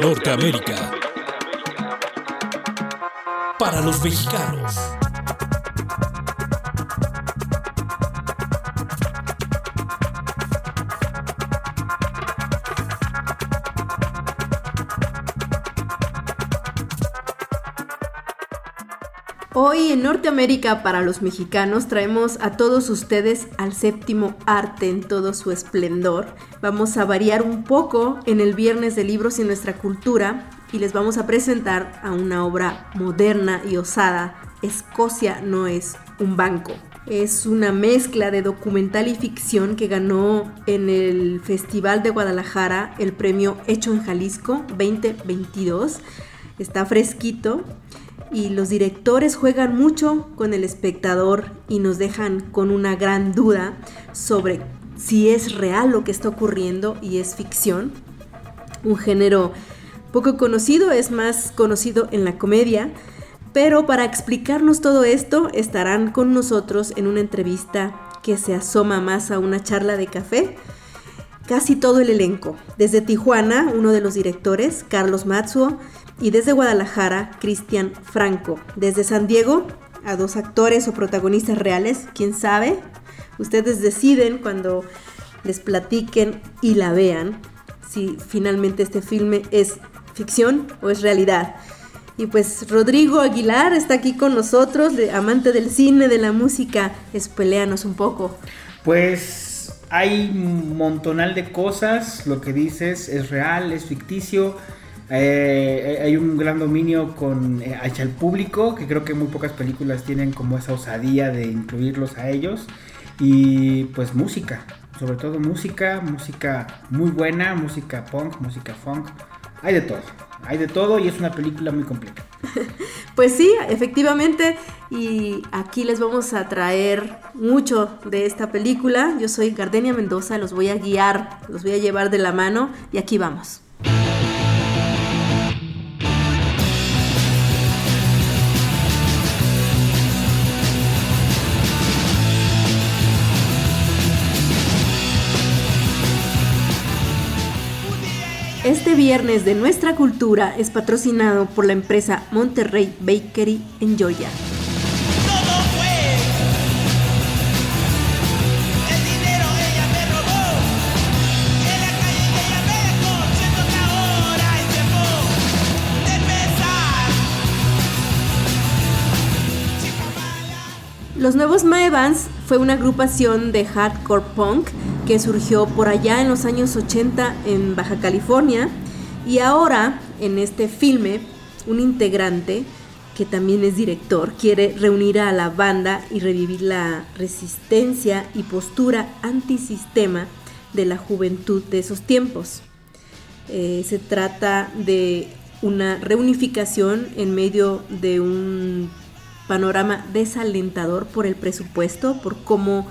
Norteamérica. Para los mexicanos. Hoy en Norteamérica para los mexicanos traemos a todos ustedes al séptimo arte en todo su esplendor. Vamos a variar un poco en el viernes de libros y nuestra cultura y les vamos a presentar a una obra moderna y osada. Escocia no es un banco. Es una mezcla de documental y ficción que ganó en el Festival de Guadalajara el premio Hecho en Jalisco 2022. Está fresquito y los directores juegan mucho con el espectador y nos dejan con una gran duda sobre si es real lo que está ocurriendo y es ficción. Un género poco conocido, es más conocido en la comedia, pero para explicarnos todo esto estarán con nosotros en una entrevista que se asoma más a una charla de café. Casi todo el elenco. Desde Tijuana, uno de los directores, Carlos Matsuo, y desde Guadalajara, Cristian Franco. Desde San Diego, a dos actores o protagonistas reales, quién sabe. Ustedes deciden cuando les platiquen y la vean si finalmente este filme es ficción o es realidad. Y pues Rodrigo Aguilar está aquí con nosotros, amante del cine, de la música. Espeleanos un poco. Pues hay un montonal de cosas, lo que dices es real, es ficticio eh, hay un gran dominio con eh, hacia el público, que creo que muy pocas películas tienen como esa osadía de incluirlos a ellos. Y pues música, sobre todo música, música muy buena, música punk, música funk, hay de todo, hay de todo y es una película muy completa. Pues sí, efectivamente, y aquí les vamos a traer mucho de esta película. Yo soy Gardenia Mendoza, los voy a guiar, los voy a llevar de la mano y aquí vamos. Este viernes de nuestra cultura es patrocinado por la empresa Monterrey Bakery en Georgia. Los Nuevos Maevans fue una agrupación de hardcore punk que surgió por allá en los años 80 en Baja California y ahora en este filme un integrante que también es director quiere reunir a la banda y revivir la resistencia y postura antisistema de la juventud de esos tiempos. Eh, se trata de una reunificación en medio de un panorama desalentador por el presupuesto, por cómo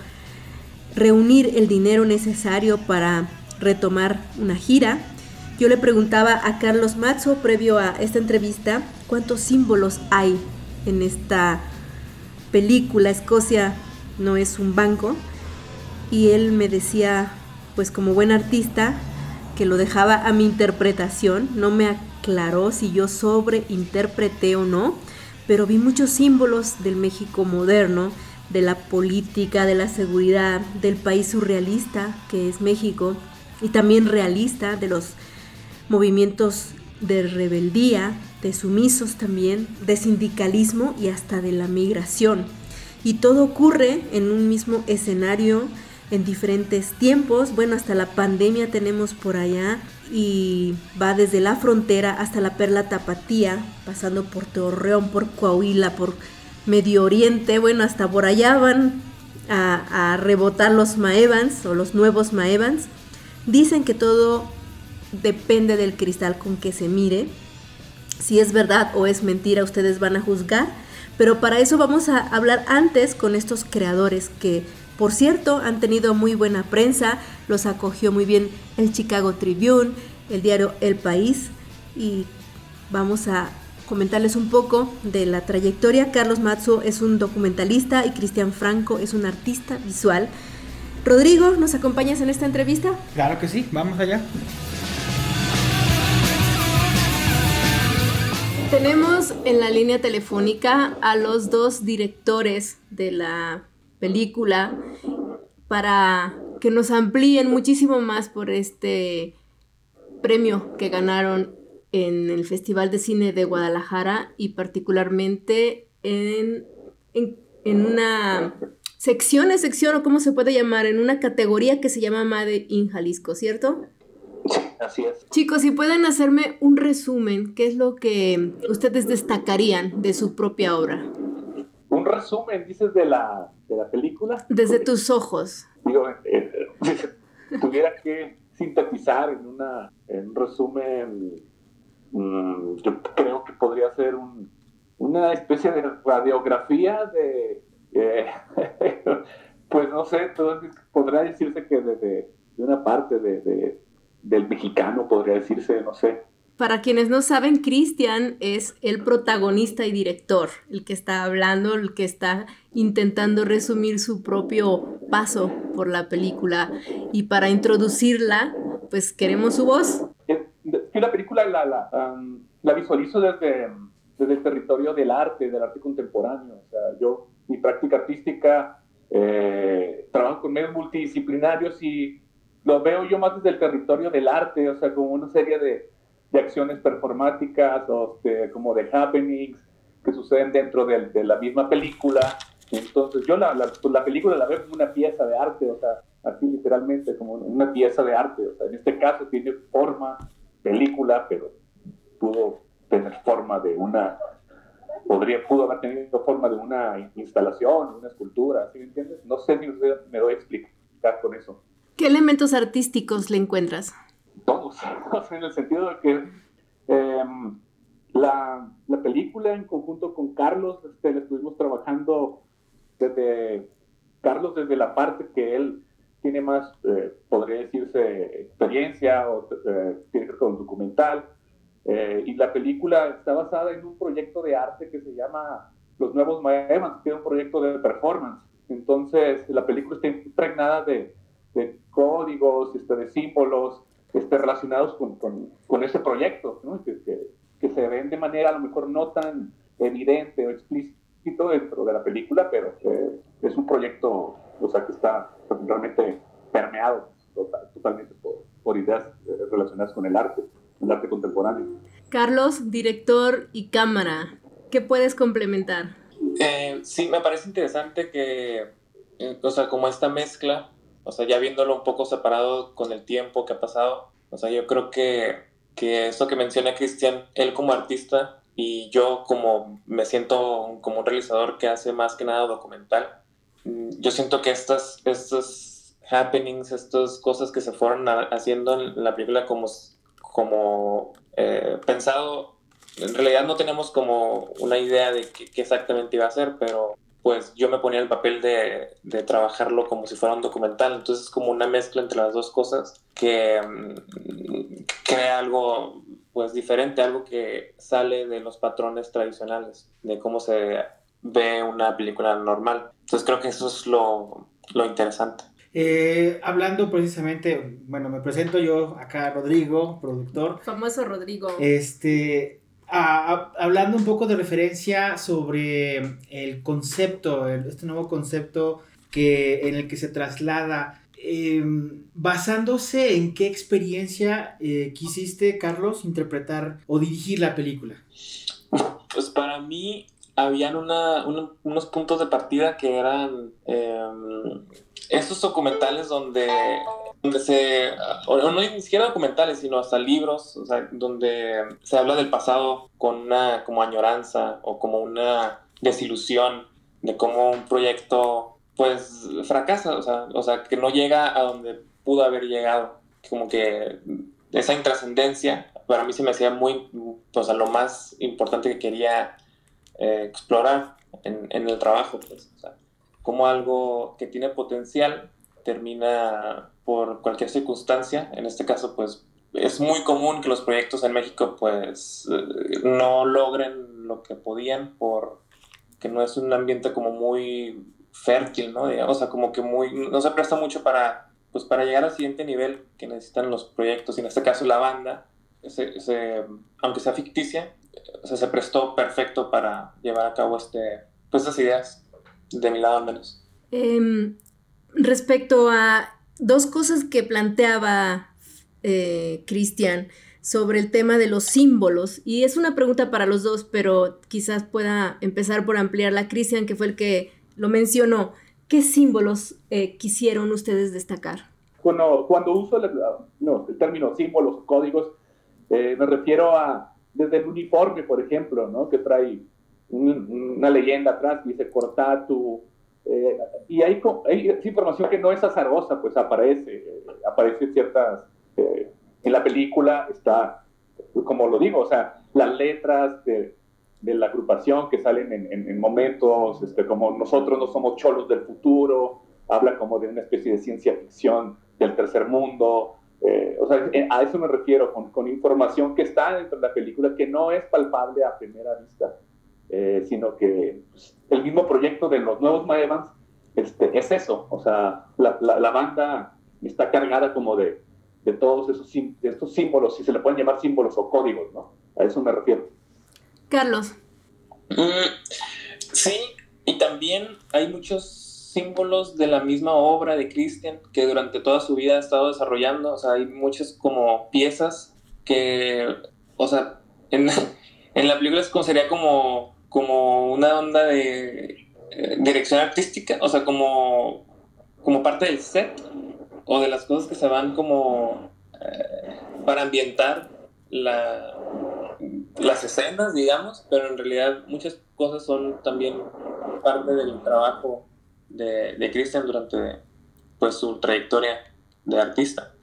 reunir el dinero necesario para retomar una gira. Yo le preguntaba a Carlos Mazzo, previo a esta entrevista, cuántos símbolos hay en esta película. Escocia no es un banco. Y él me decía, pues como buen artista, que lo dejaba a mi interpretación. No me aclaró si yo sobreinterpreté o no, pero vi muchos símbolos del México moderno de la política, de la seguridad, del país surrealista que es México y también realista de los movimientos de rebeldía, de sumisos también, de sindicalismo y hasta de la migración. Y todo ocurre en un mismo escenario en diferentes tiempos. Bueno, hasta la pandemia tenemos por allá y va desde la frontera hasta la Perla Tapatía, pasando por Torreón, por Coahuila, por Medio Oriente, bueno, hasta por allá van a, rebotar los Maevans o los nuevos Maevans. Dicen que todo depende del cristal con que se mire. Si es verdad o es mentira, ustedes van a juzgar. Pero para eso vamos a hablar antes con estos creadores que, por cierto, han tenido muy buena prensa. Los acogió muy bien el Chicago Tribune, el diario El País. Y vamos a comentarles un poco de la trayectoria. Carlos Mazzo es un documentalista y Cristian Franco es un artista visual. Rodrigo, ¿nos acompañas en esta entrevista? Claro que sí, vamos allá. Tenemos en la línea telefónica a los dos directores de la película para que nos amplíen muchísimo más por este premio que ganaron en el Festival de Cine de Guadalajara y particularmente en, en, una sección, es sección o cómo se puede llamar, en una categoría que se llama Made in Jalisco, ¿cierto? Sí, así es. Chicos, si pueden hacerme un resumen, ¿qué es lo que ustedes destacarían de su propia obra? Un resumen, dices, de la, de la película. Desde tus ojos. Digo, eh, tuviera que sintetizar en, una, en un resumen, mm, yo creo que podría ser un, una especie de radiografía de, eh, pues no sé, podría decirse que de, de, una parte de, del mexicano, podría decirse, no sé. Para quienes no saben, Cristian es el protagonista y director, el que está hablando, el que está intentando resumir su propio paso por la película. Y para introducirla, pues queremos su voz. Yo la película la, la, um, la visualizo desde, desde el territorio del arte, del arte contemporáneo. O sea, yo, mi práctica artística, eh, trabajo con medios multidisciplinarios y lo veo yo más desde el territorio del arte, o sea, como una serie de, de acciones performáticas o como de happenings que suceden dentro de, de la misma película. Entonces yo la, la, pues, la, película la veo como una pieza de arte, o sea, así literalmente como una pieza de arte. O sea, en este caso tiene forma película, pero pudo tener forma de una, podría, pudo haber tenido forma de una instalación, una escultura, ¿sí me entiendes? No sé si me doy a explicar con eso. ¿Qué elementos artísticos le encuentras? Todos, en el sentido de que em, la, la, película en conjunto con Carlos, este, estuvimos trabajando desde, Carlos desde la parte que él tiene más, eh, podría decirse, experiencia o eh, tiene que ver con documental, eh, y la película está basada en un proyecto de arte que se llama Los Nuevos Maevans, que es un proyecto de performance. Entonces, la película está impregnada de, de códigos, este, de símbolos este, relacionados con, con, con ese proyecto, ¿no? que, que, que, se ven de manera a lo mejor no tan evidente o explícito dentro de la película, pero es un proyecto o sea, que está realmente permeado totalmente por, por ideas eh, relacionadas con el arte el arte contemporáneo. Carlos, director y cámara, ¿qué puedes complementar? Eh, sí, me parece interesante que, eh, o sea, como esta mezcla, o sea, ya viéndolo un poco separado con el tiempo que ha pasado, o sea, yo creo que, que esto que menciona Cristian, él como artista y yo como me siento como un realizador que hace más que nada documental, mm, yo siento que estas, estos happenings, estas cosas que se fueron haciendo en la película como como eh, pensado, en realidad no tenemos como una idea de qué, exactamente iba a ser, pero pues yo me ponía el papel de, de, trabajarlo como si fuera un documental, entonces es como una mezcla entre las dos cosas que mm, crea algo pues diferente, algo que sale de los patrones tradicionales, de cómo se ve una película normal. Entonces creo que eso es lo, lo interesante. Eh, hablando precisamente, bueno, me presento yo acá, Rodrigo, productor. Famoso Rodrigo. Este, hablando un poco de referencia sobre el concepto, este nuevo concepto que, en el que se traslada. Em, basándose en qué experiencia eh, quisiste, Carlos, interpretar o dirigir la película. Pues para mí habían unos puntos de partida que eran em, estos documentales donde, donde se, o no ni siquiera documentales, sino hasta libros, o sea, donde se habla del pasado con una como añoranza o como una desilusión de cómo un proyecto pues fracasa, o sea, o sea, que no llega a donde pudo haber llegado, como que esa intrascendencia para mí se me hacía muy, o sea, lo más importante que quería eh, explorar en, en, el trabajo, pues, o sea, como algo que tiene potencial termina por cualquier circunstancia. En este caso, pues es muy común que los proyectos en México pues eh, no logren lo que podían por que no es un ambiente como muy fértil, ¿no? o sea, como que muy, no se presta mucho para, pues para llegar al siguiente nivel que necesitan los proyectos, y en este caso la banda, aunque sea ficticia, se prestó perfecto para llevar a cabo este, pues, estas ideas, de mi lado al menos. Em, respecto a dos cosas que planteaba eh, Cristian sobre el tema de los símbolos, y es una pregunta para los dos, pero quizás pueda empezar por ampliarla. Cristian, que fue el que lo mencionó, ¿qué símbolos eh, quisieron ustedes destacar? Cuando, cuando uso el, no, el término símbolos, códigos, eh, me refiero a desde el uniforme, por ejemplo, ¿no? que trae una leyenda atrás que dice Cortatu, eh, y hay, hay, información que no es azarosa, pues aparece, eh, aparece ciertas, eh, en la película está, como lo digo, o sea, las letras de, de la agrupación que salen en, en, momentos, este, como nosotros no somos cholos del futuro, habla como de una especie de ciencia ficción del tercer mundo, o sea, a eso me refiero, con, con, información que está dentro de la película que no es palpable a primera vista. Eh, sino que pues, el mismo proyecto de los nuevos Maevans este, es eso, o sea, la, la, banda está cargada como de, de todos esos de estos símbolos, si se le pueden llamar símbolos o códigos, ¿no? A eso me refiero. Carlos. Mm, sí, y también hay muchos símbolos de la misma obra de Christian que durante toda su vida ha estado desarrollando, o sea, hay muchas como piezas que, o sea, en, en la película sería como como una onda de eh, dirección artística, o sea, como, como parte del set o de las cosas que se van como eh, para ambientar la, las escenas, digamos, pero en realidad muchas cosas son también parte del trabajo de, de Christian durante pues, su trayectoria de artista.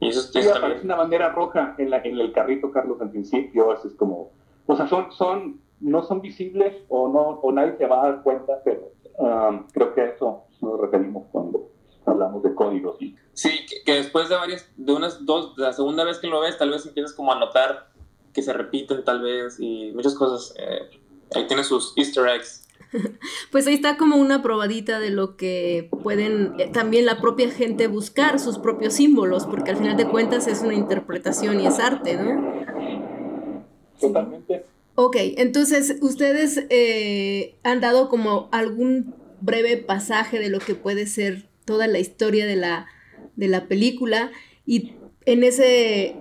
Y eso sí, aparece una bandera roja en, la, en el carrito, Carlos, al principio, es como, o sea, son, son no son visibles o, no, o nadie se va a dar cuenta, pero um, creo que a eso nos referimos cuando hablamos de códigos. Sí, que, después de varias, de unas dos, la segunda vez que lo ves, tal vez empiezas como a notar que se repiten tal vez y muchas cosas. Eh, ahí tiene sus easter eggs. Pues ahí está como una probadita de lo que pueden eh, también la propia gente buscar, sus propios símbolos, porque al final de cuentas es una interpretación y es arte, ¿no? Totalmente. Ok, entonces ustedes eh, han dado como algún breve pasaje de lo que puede ser toda la historia de la, de la película y en, ese,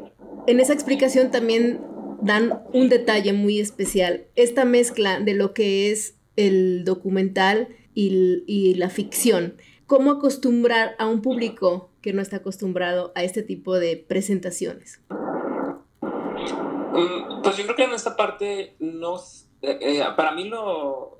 en esa explicación también dan un detalle muy especial, esta mezcla de lo que es el documental y, y la ficción. ¿Cómo acostumbrar a un público que no está acostumbrado a este tipo de presentaciones? Mm, pues yo creo que en esta parte no, eh, eh, para mí lo,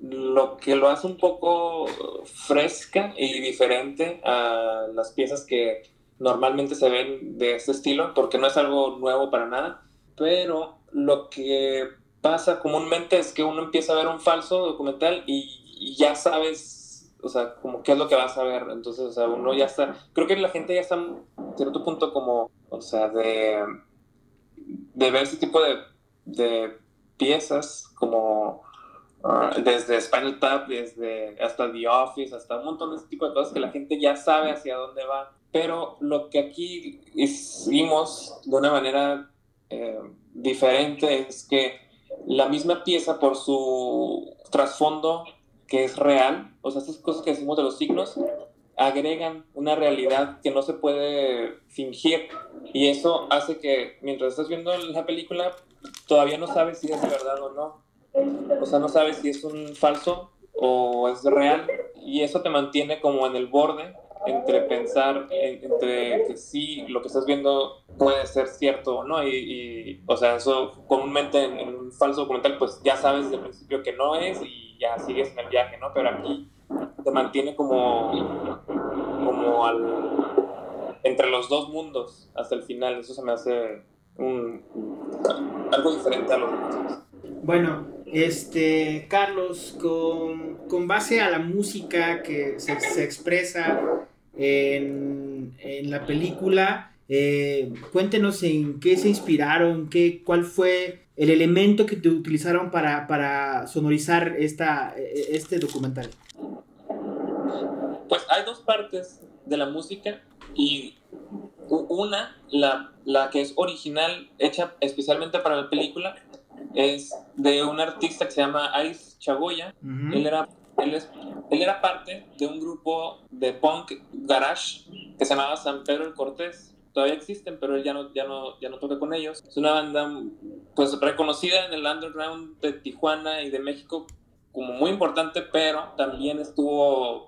lo que lo hace un poco fresca y diferente a las piezas que normalmente se ven de este estilo, porque no es algo nuevo para nada, pero lo que pasa comúnmente es que uno empieza a ver un falso documental y, ya sabes, o sea, como qué es lo que vas a ver, entonces, o sea, uno ya está, creo que la gente ya está en cierto punto como, o sea, de de ver ese tipo de, de piezas como ah, desde Spinal Tap, desde hasta The Office, hasta un montón de ese tipo de cosas que la gente ya sabe hacia dónde va. Pero lo que aquí hicimos de una manera eh, diferente es que la misma pieza por su trasfondo que es real, o sea, estas cosas que decimos de los signos, agregan una realidad que no se puede fingir. Y eso hace que mientras estás viendo la película todavía no sabes si es de verdad o no. O sea, no sabes si es un falso o es real. Y eso te mantiene como en el borde entre pensar entre que sí lo que estás viendo puede ser cierto o no. Y, o sea eso comúnmente en, en, un falso documental pues ya sabes desde el principio que no es y ya sigues en el viaje no pero aquí te mantiene como, como al, entre los dos mundos hasta el final. Eso se me hace un, algo diferente a los demás. Bueno, este, Carlos, con, con, base a la música que se, se expresa en, en, la película, eh, cuéntenos en qué se inspiraron, qué, cuál fue el elemento que utilizaron para, para sonorizar esta, este documental. Pues hay dos partes de la música y una, la, la que es original, hecha especialmente para la película, es de un artista que se llama Ice Chagoya. Él era él, es, él, era parte de un grupo de punk garage que se llamaba San Pedro el Cortés. Todavía existen, pero él ya no, ya, no, ya no toca con ellos. Es una banda pues reconocida en el underground de Tijuana y de México como muy importante, pero también estuvo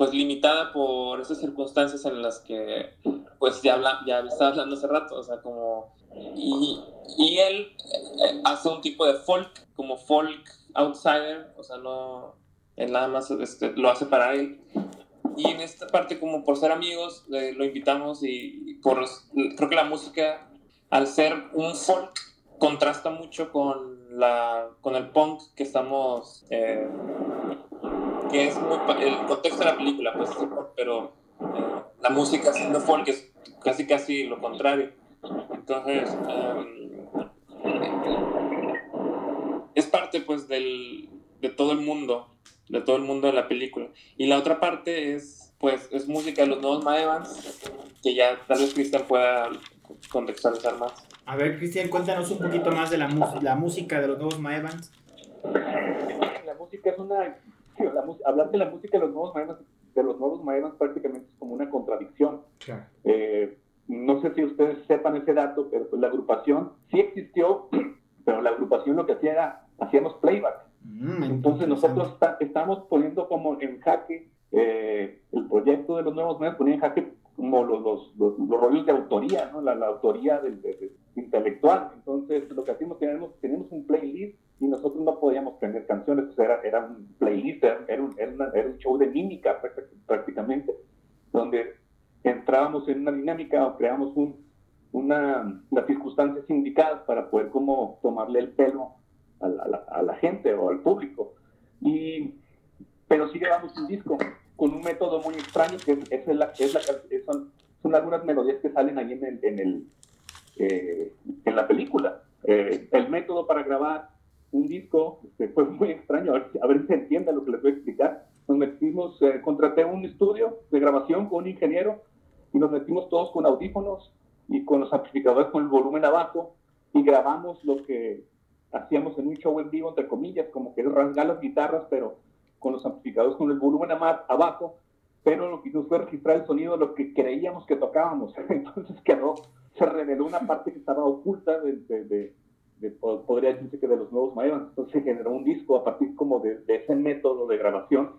pues limitada por esas circunstancias en las que pues ya, habla, ya estaba hablando hace rato, o sea, como... Y, y él eh, hace un tipo de folk, como folk outsider, o sea, no... Él nada más este, lo hace para él. Y en esta parte, como por ser amigos, lo invitamos y, por, creo que la música, al ser un folk, contrasta mucho con, la, con el punk que estamos... Eh, que es muy, el contexto de la película, pues, pero eh, la música siendo folk es casi casi lo contrario. Entonces, em, es parte pues del, de todo el mundo, de todo el mundo de la película. Y la otra parte es, pues, es música de los nuevos Maevans, que ya tal vez Cristian pueda contextualizar más. A ver, Cristian, cuéntanos un poquito más de la, la música de los nuevos Maevans. La música es una hablar de la música de los nuevos maestros, de los nuevos maestros prácticamente es como una contradicción. Eh, no sé si ustedes sepan ese dato, pero pues la agrupación sí existió, pero la agrupación lo que hacía era, hacíamos playback. Mm, Entonces nosotros estamos poniendo como en jaque eh, el proyecto de los nuevos maestros, ponía en jaque como los, los, los, rollos de autoría, ¿no? la, autoría del, intelectual. Entonces lo que hacíamos, tenemos, tenemos un playlist y nosotros no podíamos prender canciones, era, era un playlist, era un, era, un show de mímica prácticamente, donde entrábamos en una dinámica o creamos un, una, las circunstancias indicadas para poder como tomarle el pelo a la, a la, gente o al público. Y, pero sí grabamos un disco con un método muy extraño que es, es, la, es la, son, son, algunas melodías que salen ahí en, el, en, el, eh, en la película. Eh, el método para grabar un disco, este, fue muy extraño, a ver, si se entiende lo que les voy a explicar. Nos metimos, eh, contraté un estudio de grabación con un ingeniero y nos metimos todos con audífonos y con los amplificadores con el volumen abajo y grabamos lo que hacíamos en un show en vivo, entre comillas, como que rasgar las guitarras, pero con los amplificadores con el volumen abajo, pero lo que hicimos fue registrar el sonido de lo que creíamos que tocábamos. Entonces quedó, se reveló una parte que estaba oculta de, de podría decirse que de los nuevos mayores. Entonces se generó un disco a partir como de, ese método de grabación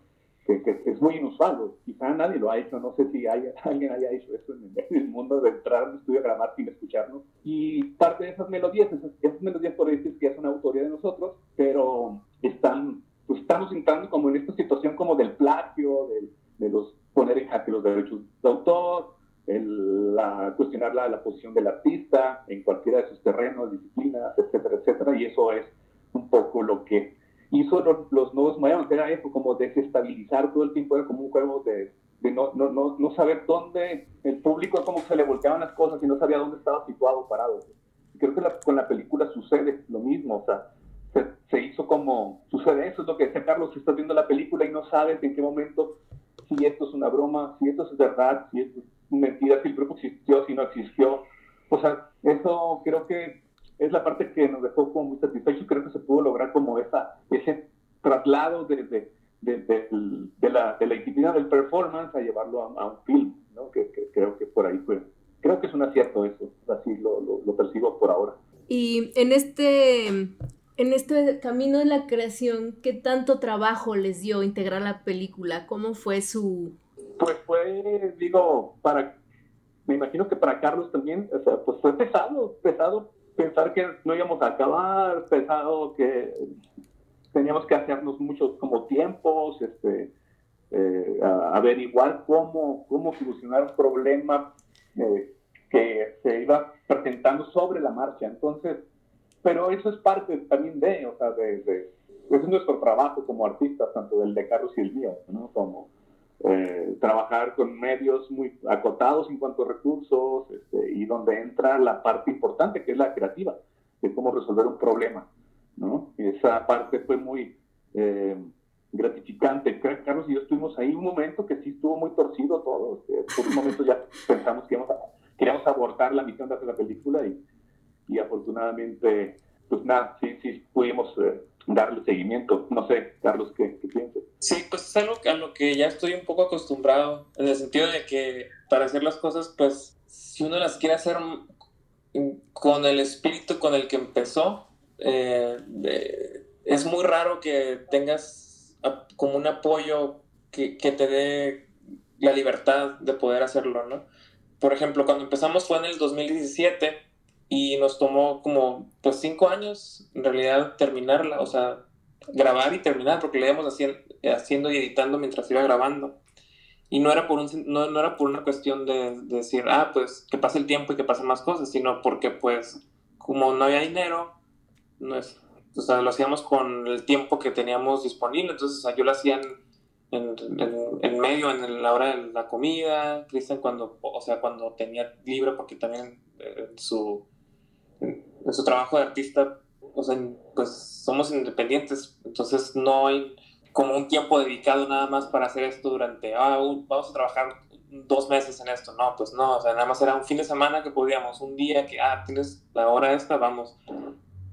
que, que, es muy inusual. Quizá nadie lo ha hecho, no sé si hay, alguien haya hecho eso en el, mundo de entrar al estudio a grabar sin escucharnos. Y parte de esas melodías, esas, esas melodías podría decir que es una autoría de nosotros, pero están, pues estamos entrando como en esta situación como del plagio, de, de los poner en jaque los derechos de autor, el, la, cuestionar la, la, posición del artista en cualquiera de sus terrenos, disciplinas, etcétera, etcétera, y eso es un poco lo que hizo los, los nuevos mayores, era eso, como desestabilizar todo el tiempo, era como un juego de, de no, no, no, no, saber dónde el público, como se le volteaban las cosas y no sabía dónde estaba situado, parado. Creo que con la película sucede lo mismo, o sea, se, se, hizo como, sucede eso, es lo que decía Carlos, si estás viendo la película y no sabes en qué momento, si esto es una broma, si esto es verdad, si esto es mentira si el grupo existió, si no existió. O sea, eso creo que es la parte que nos dejó como muy satisfechos. Creo que se pudo lograr como esa, ese traslado desde de, de, la, de la intimidad del performance a llevarlo a, un film, ¿no? Que, creo que por ahí fue. Creo que es un acierto eso, así lo, lo, lo percibo por ahora. Y en este en este camino de la creación, ¿qué tanto trabajo les dio integrar la película? ¿Cómo fue su, pues fue, digo, para, me imagino que para Carlos también, o sea, pues fue pesado, pesado pensar que no íbamos a acabar, pesado que teníamos que hacernos muchos como tiempos, este, eh, averiguar cómo, cómo solucionar un problema eh, que se iba presentando sobre la marcha. Entonces, pero eso es parte también de, o sea, de, de es nuestro trabajo como artistas, tanto del de Carlos y el mío, ¿no? Como, eh, trabajar con medios muy acotados en cuanto a recursos este, y donde entra la parte importante que es la creativa, de cómo resolver un problema. ¿no? Esa parte fue muy eh, gratificante. Carlos y yo estuvimos ahí un momento que sí estuvo muy torcido todo. Este, por un momento ya pensamos que íbamos a, queríamos abortar la misión de hacer la película y, y afortunadamente pues nada, sí, sí pudimos eh, darle seguimiento. No sé, Carlos, ¿qué, qué piensas? Sí, pues es algo a lo que ya estoy un poco acostumbrado, en el sentido de que para hacer las cosas, pues si uno las quiere hacer con el espíritu con el que empezó, eh, es muy raro que tengas como un apoyo que, que, te dé la libertad de poder hacerlo, ¿no? Por ejemplo, cuando empezamos fue en el 2017 y nos tomó como pues cinco años en realidad terminarla, o sea, grabar y terminar, porque le íbamos haciendo, y editando mientras iba grabando. Y no era por, un, no, no era por una cuestión de, de, decir, ah, pues que pase el tiempo y que pasen más cosas, sino porque pues como no había dinero, no es, o sea, lo hacíamos con el tiempo que teníamos disponible, entonces o sea, yo lo hacía en, en, en, medio, en la hora de la comida, Cristian cuando, o sea, cuando tenía libre, porque también eh, en, su, su trabajo de artista, o sea, pues somos independientes, entonces no hay como un tiempo dedicado nada más para hacer esto durante, ah, vamos a trabajar dos meses en esto, no, pues no, o sea, nada más era un fin de semana que podíamos, un día que, ah, tienes la hora esta, vamos,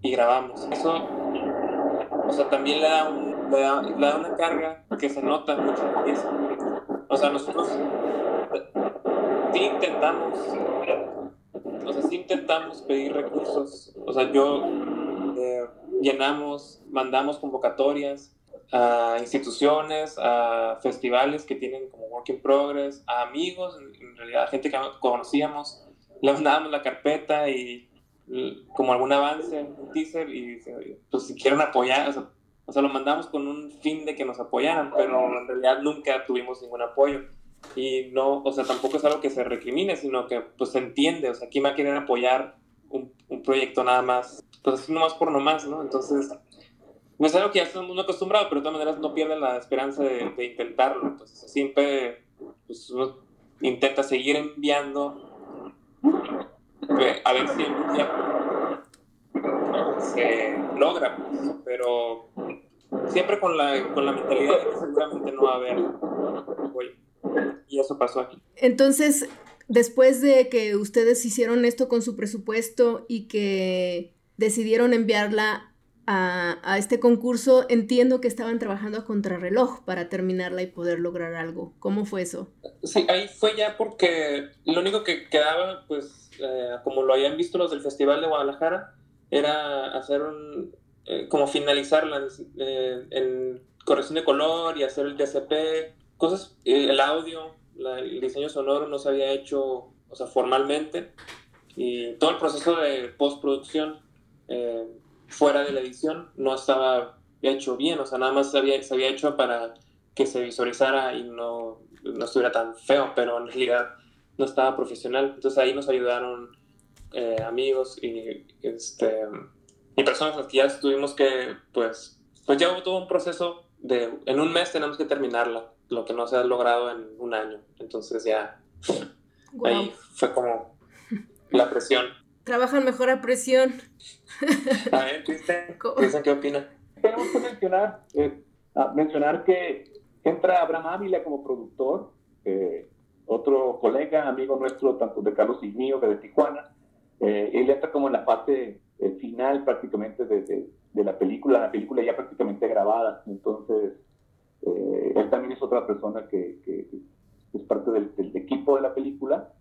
y grabamos. Eso, o sea, también le da, un, le da, una carga que se nota mucho pieza. O sea, nosotros sí intentamos, o sea, sí intentamos pedir recursos, o sea, yo eh, llenamos, mandamos convocatorias, a instituciones, a festivales que tienen como Work in Progress, a amigos, en realidad gente que conocíamos, le mandábamos la carpeta y como algún avance, un teaser, y pues si quieren apoyar, o sea, lo mandamos con un fin de que nos apoyaran, pero en realidad nunca tuvimos ningún apoyo. Y no, o sea, tampoco es algo que se recrimine, sino que pues se entiende, o sea, ¿quién va a querer apoyar un, proyecto nada más? Pues así nomás por nomás, ¿no? Entonces, no es algo que ya estamos muy acostumbrados, pero de todas maneras no pierden la esperanza de, intentarlo. Entonces, siempre pues, uno intenta seguir enviando a ver si día se logra, pues, pero siempre con la, con la mentalidad de que seguramente no va a haber Y eso pasó aquí. Entonces, después de que ustedes hicieron esto con su presupuesto y que decidieron enviarla a, este concurso, entiendo que estaban trabajando a contrarreloj para terminarla y poder lograr algo. ¿Cómo fue eso? Sí, ahí fue ya porque lo único que quedaba, pues, eh, como lo habían visto los del Festival de Guadalajara, era hacer un, eh, como finalizarla eh, en corrección de color y hacer el DCP, cosas, el audio, el diseño sonoro no se había hecho, o sea, formalmente, y todo el proceso de postproducción fuera de la edición no estaba hecho bien, o sea, nada más se había, se había hecho para que se visualizara y no, no estuviera tan feo, pero en realidad no estaba profesional. Entonces ahí nos ayudaron eh, amigos y, este, y personas que ya tuvimos que, pues, pues ya hubo todo un proceso de, en un mes tenemos que terminarla, lo que no se ha logrado en un año. Entonces ya, ahí fue como la presión. Trabajan mejor a presión. A ver, Cristian, ¿qué opina? Tenemos que mencionar, eh, mencionar que entra Abraham Ávila como productor, eh, otro colega, amigo nuestro, tanto de Carlos y mío, que de Tijuana. Eh, él entra como en la parte final prácticamente de, de, la película, la película ya prácticamente grabada. Entonces, él también es otra persona que, que es parte del, del, equipo de la película,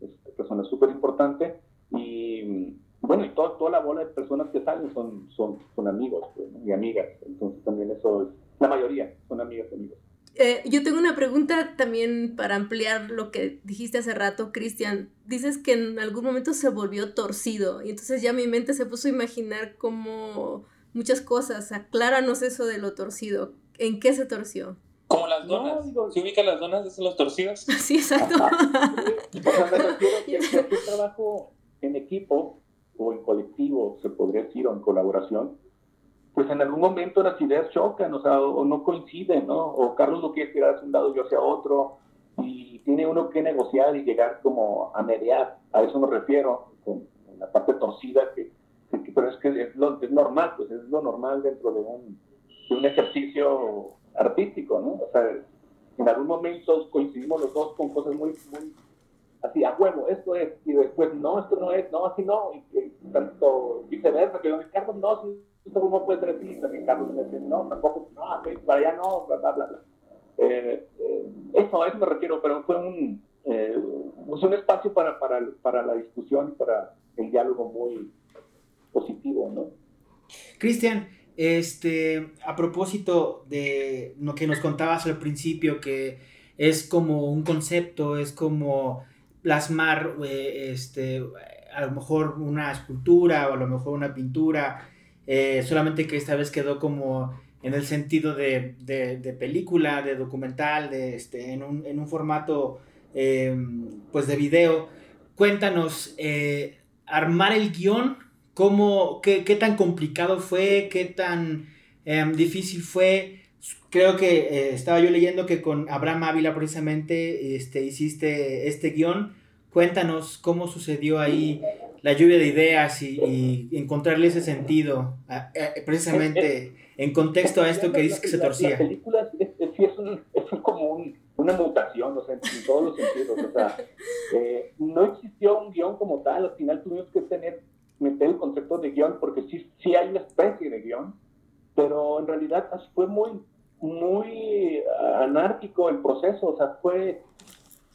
es una persona súper importante. Y bueno, y toda la bola de personas que salen son, son, son amigos pues, y amigas. Entonces también eso es, la mayoría son amigas y amigos. Eh, yo tengo una pregunta también para ampliar lo que dijiste hace rato, Cristian. Dices que en algún momento se volvió torcido y entonces ya mi mente se puso a imaginar como muchas cosas. Acláranos eso de lo torcido. ¿En qué se torció? Como las donas. No, ¿Se ubican las donas de los torcidos? Sí, exacto. o sea, me refiero que el trabajo en equipo o en colectivo, se podría decir, o en colaboración, pues en algún momento las ideas chocan, o sea, o, no coinciden, ¿no? O Carlos lo quiere tirar hacia un lado, yo hacia otro, y tiene uno que negociar y llegar como a mediar, a eso me refiero, con, la parte torcida, que, pero es que es, lo, es, normal, pues es lo normal dentro de un, de un ejercicio artístico, ¿no? O sea, en algún momento coincidimos los dos con cosas muy, muy así a huevo, esto es, y después, no, esto no es, no, así no, y, tanto viceversa, que Carlos, no, esto puede ser así, y también Carlos me dice, no, tampoco, no, para allá no, bla, bla, bla. Eh, eh, eso, a eso me refiero, pero fue un, eh, pues un espacio para, para, para la discusión, para el diálogo muy positivo, ¿no? Cristian, este, a propósito de lo que nos contabas al principio, que es como un concepto, es como plasmar eh, este, a lo mejor una escultura o a lo mejor una pintura, eh, solamente que esta vez quedó como en el sentido de, película, de documental, de este, en, un, formato em, pues de video. Cuéntanos, eh, armar el guion, ¿cómo, qué, tan complicado fue, qué tan em, difícil fue? Creo que estaba yo leyendo que con Abraham Ávila precisamente este, hiciste este guion. Cuéntanos cómo sucedió ahí la lluvia de ideas y, encontrarle ese sentido, precisamente en contexto a esto que dices que se torcía. La película es, es, como una mutación, o sea, en, todos los sentidos. O sea, eh, no existió un guion como tal, al final tuvimos que tener, meter el concepto de guion, porque sí, sí hay una especie de guion, pero en realidad fue muy, muy anárquico el proceso, o sea, fue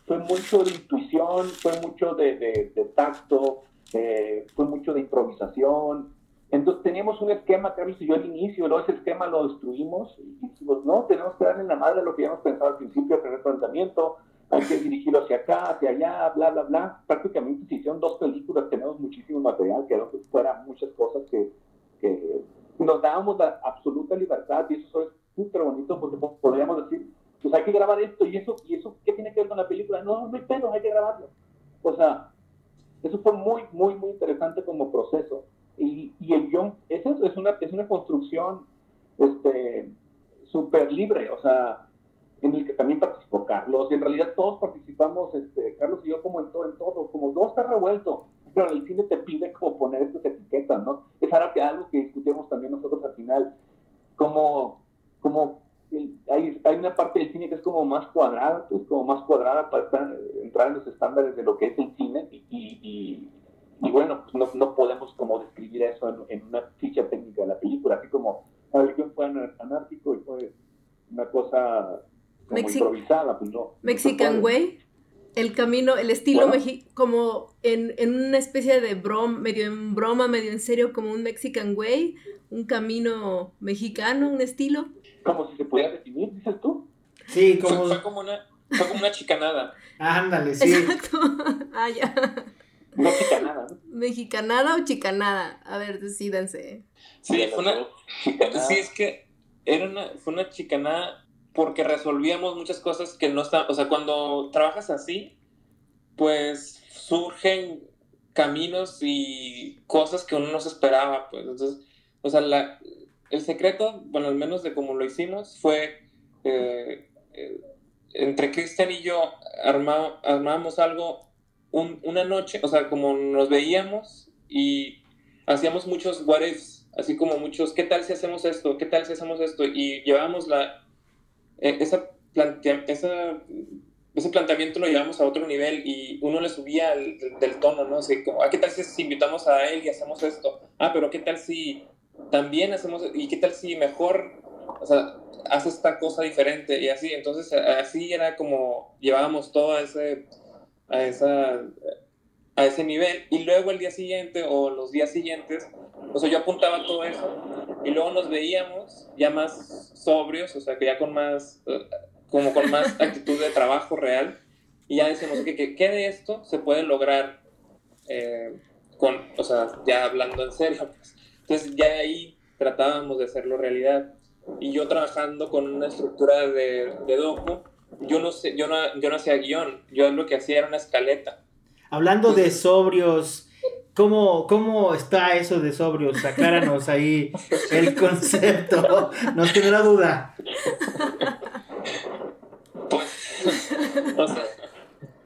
fue mucho de intuición, fue mucho de, tacto, eh, fue mucho de improvisación. Entonces teníamos un esquema, Carlos y yo al inicio, luego ese esquema lo destruimos y dijimos, no, tenemos que darle la madre a lo que habíamos pensado al principio, el primer planteamiento, hay que dirigirlo hacia acá, hacia allá, bla, bla, bla. Prácticamente se hicieron dos películas, tenemos muchísimo material, que fuera muchas cosas que, que nos dábamos la absoluta libertad y eso es súper bonito porque podríamos decir, pues hay que grabar esto y eso, y eso, ¿qué tiene que ver con la película? No, no hay pedo, hay que grabarlo. O sea, eso fue muy, muy, muy interesante como proceso. Y, y el guion, eso es una, es una construcción este, súper libre, o sea, en el que también participó Carlos, y en realidad todos participamos, este, Carlos y yo como en todo, en todo, como dos está revuelto, pero el cine te pide como poner estas etiquetas, ¿no? Es algo que, algo que discutimos también nosotros al final, como, como hay, hay, una parte del cine que es como más cuadrada, pues como más cuadrada para entrar en los estándares de lo que es el cine y, y, y, bueno, pues no, no, podemos como describir eso en, una ficha técnica de la película, así como el guion fue anárquico y fue una cosa como improvisada, pues no. Mexican Way, el camino, el estilo como en, en, una especie de broma, medio en broma, medio en serio, como un Mexican Way, un camino mexicano, un estilo como si se pudiera definir, dices tú. Sí, como... Fue, como, una, fue como una chicanada. Ándale, sí. Exacto. Ah, ya. Una chicanada, ¿no? ¿Mexicanada o chicanada? A ver, decídanse. Sí, fue una... Sí, es que era una, fue una chicanada porque resolvíamos muchas cosas que no están... O sea, cuando trabajas así, pues surgen caminos y cosas que uno no se esperaba, pues. Entonces, o sea, la, el secreto, bueno, al menos de cómo lo hicimos, fue eh, eh, entre Cristian y yo armábamos algo una noche, o sea, como nos veíamos y hacíamos muchos what así como muchos, ¿qué tal si hacemos esto? ¿Qué tal si hacemos esto? Y llevábamos la, eh, esa, esa ese planteamiento lo llevamos a otro nivel y uno le subía del tono, ¿no? Así como, ah, ¿qué tal si invitamos a él y hacemos esto? Ah, pero ¿qué tal si también hacemos, ¿y qué tal si mejor, o sea, hace esta cosa diferente y así? Entonces, así era como llevábamos todo a ese, a esa, a ese nivel y luego el día siguiente o los días siguientes, o sea, yo apuntaba todo eso y luego nos veíamos ya más sobrios, o sea, que ya con más, como con más actitud de trabajo real y ya decimos que, ¿qué de esto se puede lograr eh, con, o sea, ya hablando en serio, pues. Entonces ya ahí tratábamos de hacerlo realidad. Y yo trabajando con una estructura de, de docu, yo no, sé, yo, no, yo no hacía guion, yo lo que hacía era una escaleta. Hablando de sobrios, ¿cómo, ¿cómo está eso de sobrios? Acláranos ahí el concepto, nos la duda. Pues, o sea,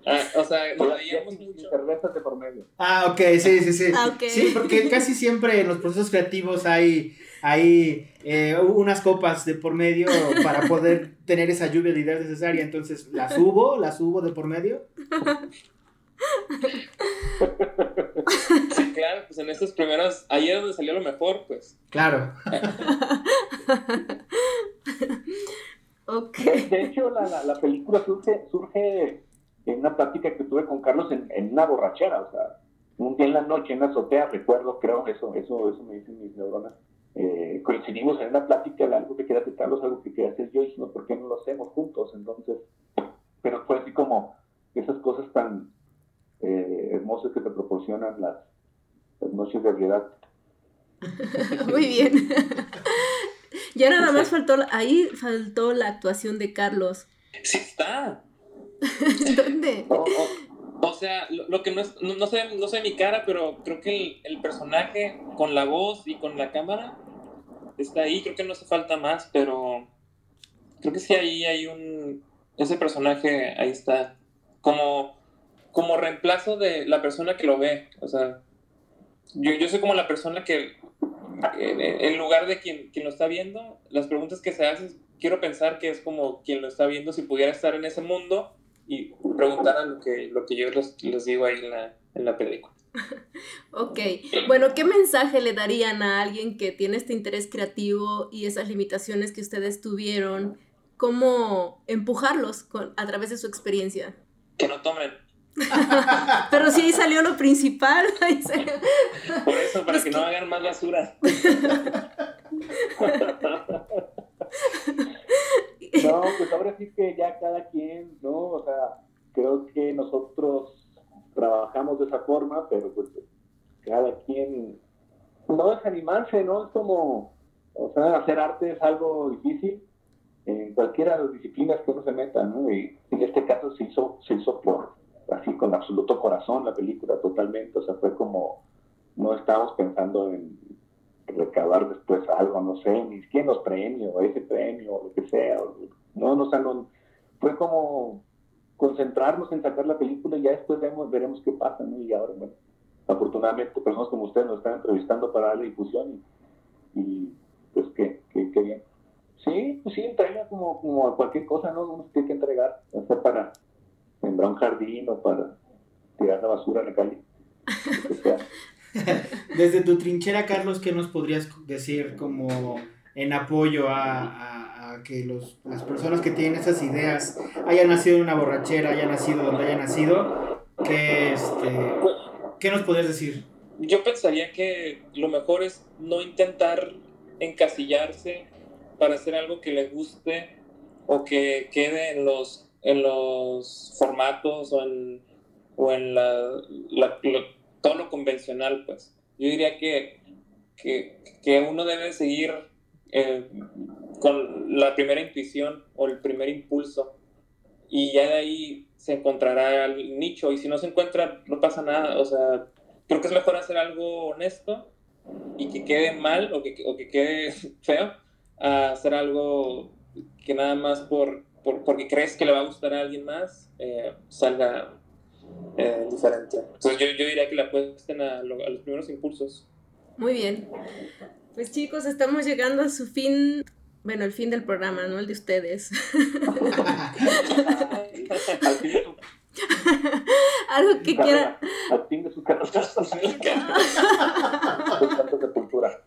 Ah, o sea, nos veíamos mucho. Cervezas de por medio. Ah, ok, sí, sí, sí. Ah, sí, porque casi siempre en los procesos creativos hay, hay eh, unas copas de por medio para poder tener esa lluvia de ideas necesaria. Entonces, ¿las subo? ¿Las subo de por medio? Sí, claro, pues en estas primeras, ahí es donde salió lo mejor, pues. Claro. Ok. De hecho, la, la, la película surge, surge en una plática que tuve con Carlos en, en una borrachera, o sea, un día en la noche en la azotea, recuerdo, creo, eso, eso, eso me dicen mis neuronas. Eh, coincidimos en una plática de algo que quería hacer Carlos, algo que quería hacer yo, y dijimos, ¿por qué no lo hacemos juntos? Entonces, pero fue así como esas cosas tan eh, hermosas que te proporcionan las, las noches de realidad. Muy bien. ya nada más faltó, ahí faltó la actuación de Carlos. Sí está. O sea, lo, que no es, no, no sé, no sé mi cara, pero creo que el, personaje con la voz y con la cámara está ahí. Creo que no hace falta más, pero creo que sí ahí hay un, ese personaje ahí está. Como, como reemplazo de la persona que lo ve. O sea, yo, yo soy como la persona que, en lugar de quien, quien lo está viendo, las preguntas que se hacen, quiero pensar que es como quien lo está viendo si pudiera estar en ese mundo y preguntar a lo que, lo que yo les, les digo ahí en la, en la película. Ok, bueno, ¿qué mensaje le darían a alguien que tiene este interés creativo y esas limitaciones que ustedes tuvieron? ¿Cómo empujarlos con, a través de su experiencia? Que no tomen. Pero sí ahí salió lo principal. salió- Por eso, para Es que, que- no hagan más basura. No, pues ahora sí que ya cada quien, ¿no? O sea, creo que nosotros trabajamos de esa forma, pero pues cada quien no desanimarse, ¿no? Es como, o sea, hacer arte es algo difícil en cualquiera de las disciplinas que uno se meta, ¿no? Y en este caso se hizo, se hizo por, así con absoluto corazón la película totalmente, o sea, fue como, no estábamos pensando en recabar después algo, no sé, ni siquiera los premios, ese premio, lo que sea, no, no, o sea, no, fue como concentrarnos en sacar la película y ya después vemos, veremos qué pasa, ¿no? Y ahora, bueno, afortunadamente personas como ustedes nos están entrevistando para darle difusión y, y, pues qué, qué, qué bien. Sí, pues sí, entrega como, como a cualquier cosa, ¿no? Uno tiene que entregar, ya sea para sembrar un jardín o para tirar la basura a la calle. Desde tu trinchera, Carlos, ¿qué nos podrías decir como en apoyo a, a- a que los, las personas que tienen esas ideas hayan nacido en una borrachera, hayan nacido donde hayan nacido? ¿Qué, este, ¿qué nos podrías decir? Yo pensaría que lo mejor es no intentar encasillarse para hacer algo que le guste o que quede en los, en los formatos o en, o en la, la- todo convencional, pues. Yo diría que, que, que uno debe seguir eh, con la primera intuición o el primer impulso y ya de ahí se encontrará el nicho y si no se encuentra no pasa nada, o sea, creo que es mejor hacer algo honesto y que quede mal o que, o que quede feo a hacer algo que nada más por, por- porque crees que le va a gustar a alguien más eh, salga eh, diferente. Entonces yo, yo diría que le apuesten a, lo- a los primeros impulsos. Muy bien. Pues chicos, estamos llegando a su fin, bueno, el fin del programa, ¿no? El de ustedes. Al fin de su, Algo que quieran... al fin de su carrera. Con tanta sepultura.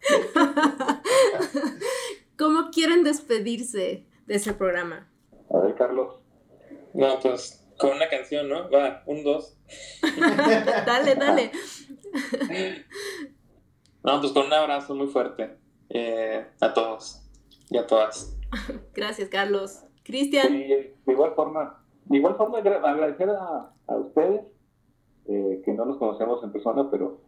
¿Cómo quieren despedirse de ese programa? A ver, Carlos. No, pues con una canción, ¿no? Va, un, dos. Dale, dale. No, pues con un abrazo muy fuerte eh, a todos y a todas. Gracias, Carlos. Cristian, de igual forma, de igual forma agra- agradecer a, a ustedes, eh, que no nos conocemos en persona, pero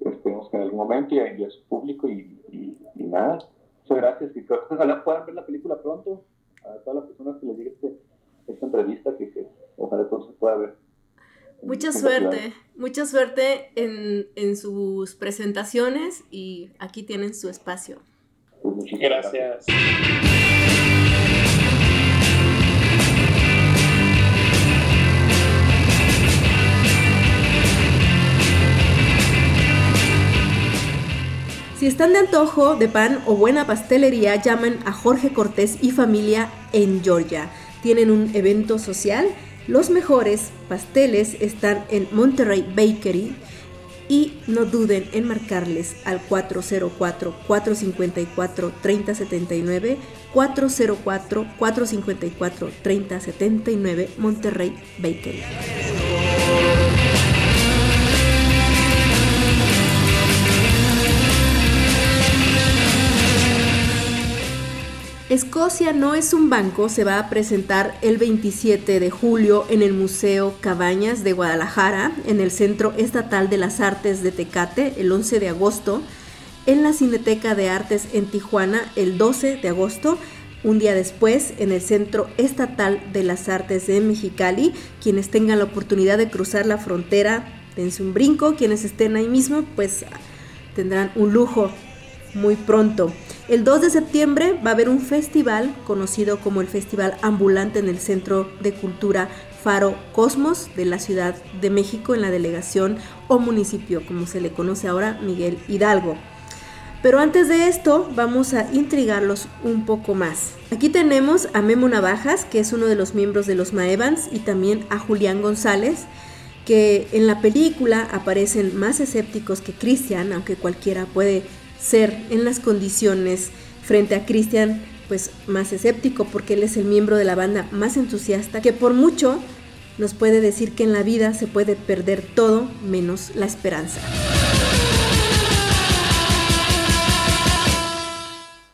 esperemos que en algún momento y a, su público y, y- y nada. Muchas gracias y creo que ojalá puedan ver la película pronto. A todas las personas que les llegue este, esta entrevista, que, que ojalá pronto se pueda ver. mucha suerte. Mucha suerte en, en sus presentaciones y aquí tienen su espacio. Pues muchísimas Gracias. Si están de antojo de pan o buena pastelería, llamen a Jorge Cortés y familia en Georgia. Tienen un evento social Los mejores pasteles están en Monterrey Bakery y no duden en marcarles al 404-454-3079, 404-454-3079 Monterrey Bakery. Escocia no es un banco se va a presentar el 27 de julio en el Museo Cabañas de Guadalajara, en el Centro Estatal de las Artes de Tecate, el 11 de agosto, en la Cineteca de Artes en Tijuana, el 12 de agosto, un día después en el Centro Estatal de las Artes de Mexicali. Quienes tengan la oportunidad de cruzar la frontera, dense un brinco. Quienes estén ahí mismo, pues tendrán un lujo muy pronto. El 2 de septiembre va a haber un festival conocido como el Festival Ambulante en el Centro de Cultura Faro Cosmos de la Ciudad de México en la delegación o municipio, como se le conoce ahora, Miguel Hidalgo. Pero antes de esto, vamos a intrigarlos un poco más. Aquí tenemos a Memo Navajas, que es uno de los miembros de los Maevans, y también a Julián González, que en la película aparecen más escépticos que Cristian, aunque cualquiera puede ser en las condiciones frente a Cristian pues más escéptico porque él es el miembro de la banda más entusiasta que por mucho nos puede decir que en la vida se puede perder todo menos la esperanza.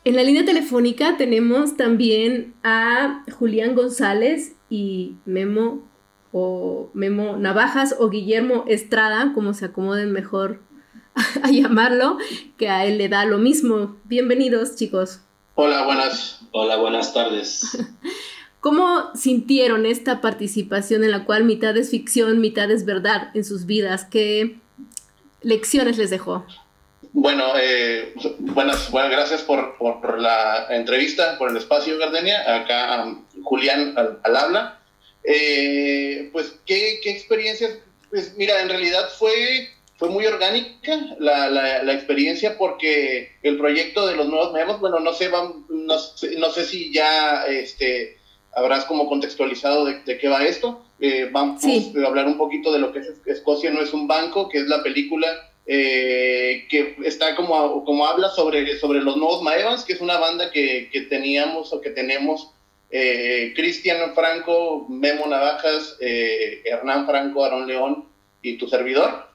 En la línea telefónica tenemos también a Julián González y Memo o Memo Navajas o Guillermo Estrada, como se acomoden mejor a llamarlo, que a él le da lo mismo. Bienvenidos, chicos. Hola, buenas. Hola, buenas tardes. ¿Cómo sintieron esta participación en la cual mitad es ficción, mitad es verdad en sus vidas? ¿Qué lecciones les dejó? Bueno, eh, buenas, gracias por, por, la entrevista, por el espacio, Gardenia. Acá Julián al, habla. Eh, pues, ¿qué, ¿qué experiencias? Pues mira, en realidad fue fue muy orgánica la, la, experiencia porque el proyecto de los nuevos memos, bueno, no sé, no, sé si ya este, habrás como contextualizado de, qué va esto. Eh, vamos a hablar un poquito de lo que es Escocia no es un banco, que es la película eh, que está como, como habla sobre, sobre los nuevos Maevans, que es una banda que, que teníamos o que tenemos eh, Cristian Franco, Memo Navajas, Hernán Franco, Aaron León y tu servidor.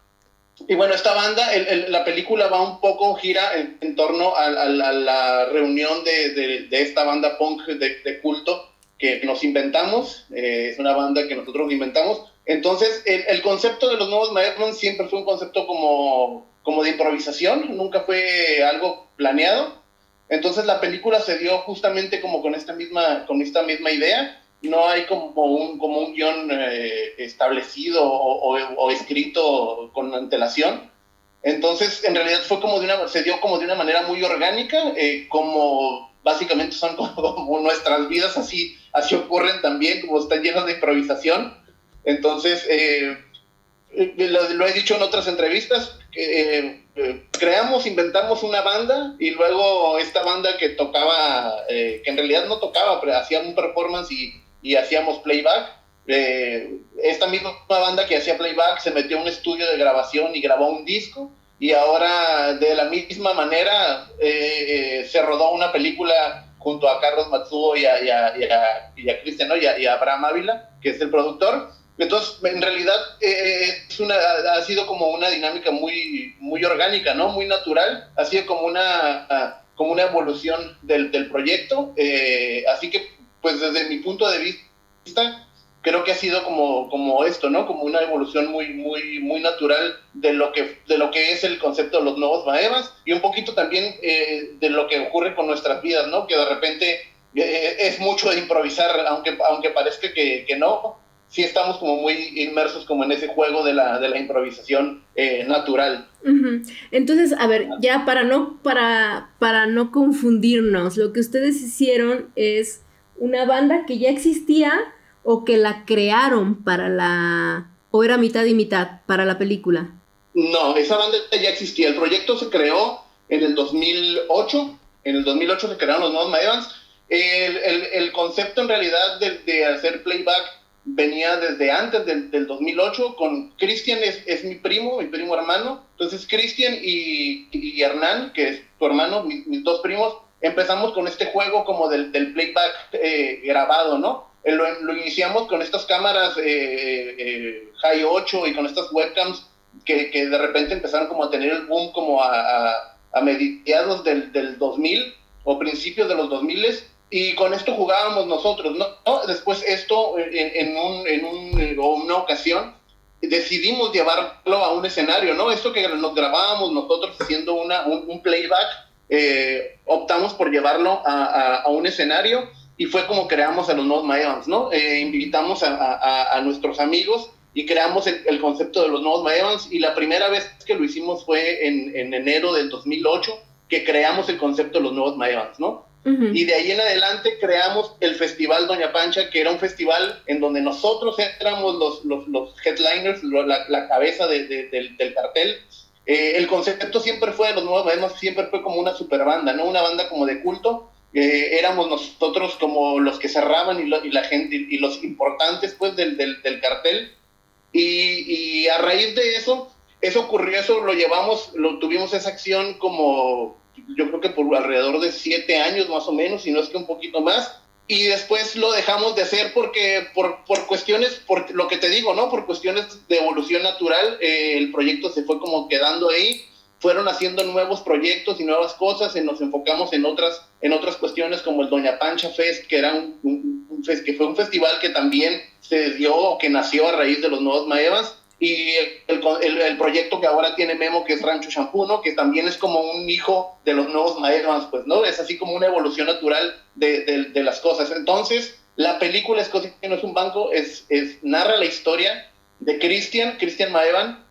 Y bueno, esta banda, la película va un poco, gira en, torno a, la reunión de, esta banda punk de, culto que nos inventamos, eh, es una banda que nosotros inventamos. Entonces, el, concepto de los nuevos Maestros siempre fue un concepto como, como de improvisación, nunca fue algo planeado. Entonces, la película se dio justamente como con esta misma, con esta misma idea no hay como un, como un guion eh, establecido o, escrito con antelación. Entonces, en realidad fue como de una, se dio como de una manera muy orgánica, eh, como básicamente son como, nuestras vidas, así, así ocurren también, como están llenas de improvisación. Entonces, eh, lo, he dicho en otras entrevistas, creamos, inventamos una banda y luego esta banda que tocaba, que en realidad no tocaba, pero hacía un performance y y hacíamos playback. Eh, esta misma banda que hacía playback se metió a un estudio de grabación y grabó un disco y ahora de la misma manera eh, eh, se rodó una película junto a Carlos Matsuo y a, y a, y a, Cristian y, y, a, Abraham Ávila, que es el productor. Entonces, en realidad es una, ha sido como una dinámica muy, muy orgánica, ¿no? Muy natural, ha sido como una, como una evolución del, del proyecto. así que pues desde mi punto de vista, creo que ha sido como, como esto, ¿no? Como una evolución muy, muy, muy natural de lo, que, de lo que es el concepto de los nuevos Maevas y un poquito también eh, de lo que ocurre con nuestras vidas, ¿no? Que de repente eh, es mucho de improvisar, aunque, aunque parezca que, que, no, sí estamos como muy inmersos como en ese juego de la, de la improvisación eh, natural. Entonces, a ver, ya para no, para, para no confundirnos, lo que ustedes hicieron es una banda que ya existía o que la crearon para la... o era mitad y mitad para la película? No, esa banda ya existía. El proyecto se creó en el 2008. En el 2008 se crearon los nuevos Maevans. El, el, el, concepto en realidad de, de, hacer playback venía desde antes del, del 2008 con Cristian es, es, mi primo, mi primo hermano. Entonces Cristian y, y, Hernán, que es tu hermano, mis, dos primos, empezamos con este juego como del, del playback eh, grabado, ¿no? Eh, lo, lo, iniciamos con estas cámaras eh, eh High 8 y con estas webcams que, que, de repente empezaron como a tener el boom como a, a, a mediados del, del 2000 o principios de los 2000 y con esto jugábamos nosotros, ¿no? Después esto, en, en, un, en un, una ocasión, decidimos llevarlo a un escenario, ¿no? Esto que nos grabábamos nosotros haciendo una, un, un playback, eh, optamos por llevarlo a, a, a, un escenario y fue como creamos a los nuevos Mayans, ¿no? Eh, invitamos a, a, nuestros amigos y creamos el, el, concepto de los nuevos Mayans y la primera vez que lo hicimos fue en, en enero del 2008 que creamos el concepto de los nuevos Mayans, ¿no? Uh -huh. Y de ahí en adelante creamos el Festival Doña Pancha, que era un festival en donde nosotros éramos los, los, los headliners, la, la cabeza de, de, del, del, cartel. Eh, el concepto siempre fue de los nuevos Mayans, siempre fue como una super banda, ¿no? Una banda como de culto. Eh, éramos nosotros como los que cerraban y, lo, y la gente y los importantes pues del, del, del cartel. Y, y a raíz de eso, eso ocurrió, eso lo llevamos, lo tuvimos esa acción como yo creo que por alrededor de siete años más o menos, si no es que un poquito más, y después lo dejamos de hacer porque por, por cuestiones, por lo que te digo, ¿no? Por cuestiones de evolución natural, eh, el proyecto se fue como quedando ahí, fueron haciendo nuevos proyectos y nuevas cosas, y nos enfocamos en otras, en otras cuestiones como el Doña Pancha Fest, que, era un, un, un que fue un festival que también se dio o que nació a raíz de los nuevos Maevas, y el, el, el, proyecto que ahora tiene Memo, que es Rancho Shampoo, ¿no? Que también es como un hijo de los nuevos Maedmans, pues, ¿no? Es así como una evolución natural de, de, las cosas. Entonces, la película Escocia no es un banco, es, es narra la historia de Christian, Christian Maevan,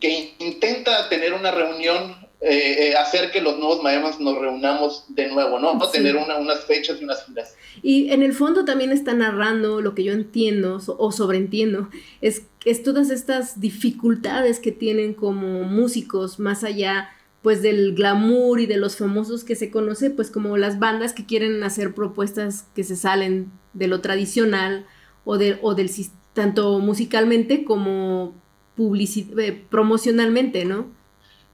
que intenta tener una reunión, eh, eh, hacer que los nuevos Maevans nos reunamos de nuevo, ¿no? Sí. Tener una, unas fechas y unas filas. Y en el fondo también está narrando lo que yo entiendo o sobreentiendo, es es todas estas dificultades que tienen como músicos, más allá pues del glamour y de los famosos que se conoce, pues como las bandas que quieren hacer propuestas que se salen de lo tradicional o, de, o del tanto musicalmente como eh, promocionalmente, ¿no?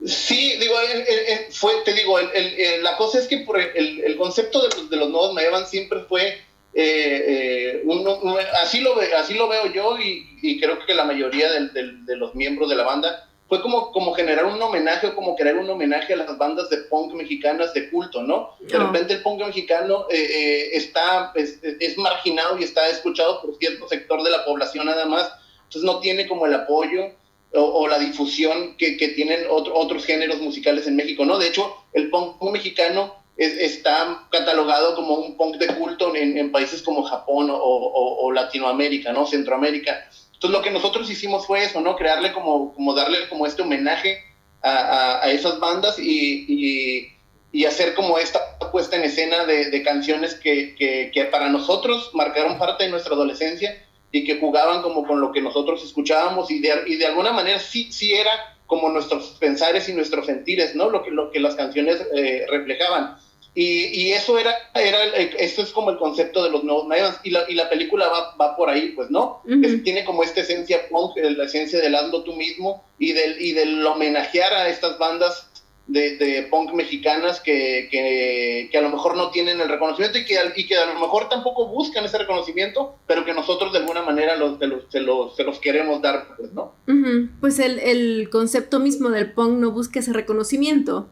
Sí, digo, eh, eh, fue, te digo, el, el, la cosa es que por el, concepto de los, de los nuevos Maevan siempre fue eh, eh, uno, uno, así, lo así lo veo yo y, y creo que la mayoría de, de, de, los miembros de la banda fue como, como generar un homenaje o como crear un homenaje a las bandas de punk mexicanas de culto, ¿no? De repente el punk mexicano eh, eh, está, es, es, marginado y está escuchado por cierto sector de la población nada más, entonces no tiene como el apoyo o, o la difusión que, que tienen otro, otros géneros musicales en México, ¿no? De hecho, el punk mexicano es, está catalogado como un punk de culto en, en países como Japón o, o, o, Latinoamérica, ¿no? Centroamérica. Entonces lo que nosotros hicimos fue eso, ¿no? Crearle como, como darle como este homenaje a, a, a esas bandas y, y, y, hacer como esta puesta en escena de, de canciones que, que, que, para nosotros marcaron parte de nuestra adolescencia y que jugaban como con lo que nosotros escuchábamos y de, y de alguna manera sí, sí era como nuestros pensares y nuestros sentires, ¿no? Lo que, lo que las canciones eh, reflejaban. Y, y, eso era, era, eso es como el concepto de los nuevos Mayans, y la, y la película va, va por ahí, pues, ¿no? Uh -huh. tiene como esta esencia punk, la esencia del hazlo tú mismo, y del, y del homenajear a estas bandas de, de punk mexicanas que, que, que, a lo mejor no tienen el reconocimiento y que, y que a lo mejor tampoco buscan ese reconocimiento, pero que nosotros de alguna manera los, se, los, se, los, se los queremos dar, pues, ¿no? Uh -huh. Pues el, el concepto mismo del punk no busca ese reconocimiento,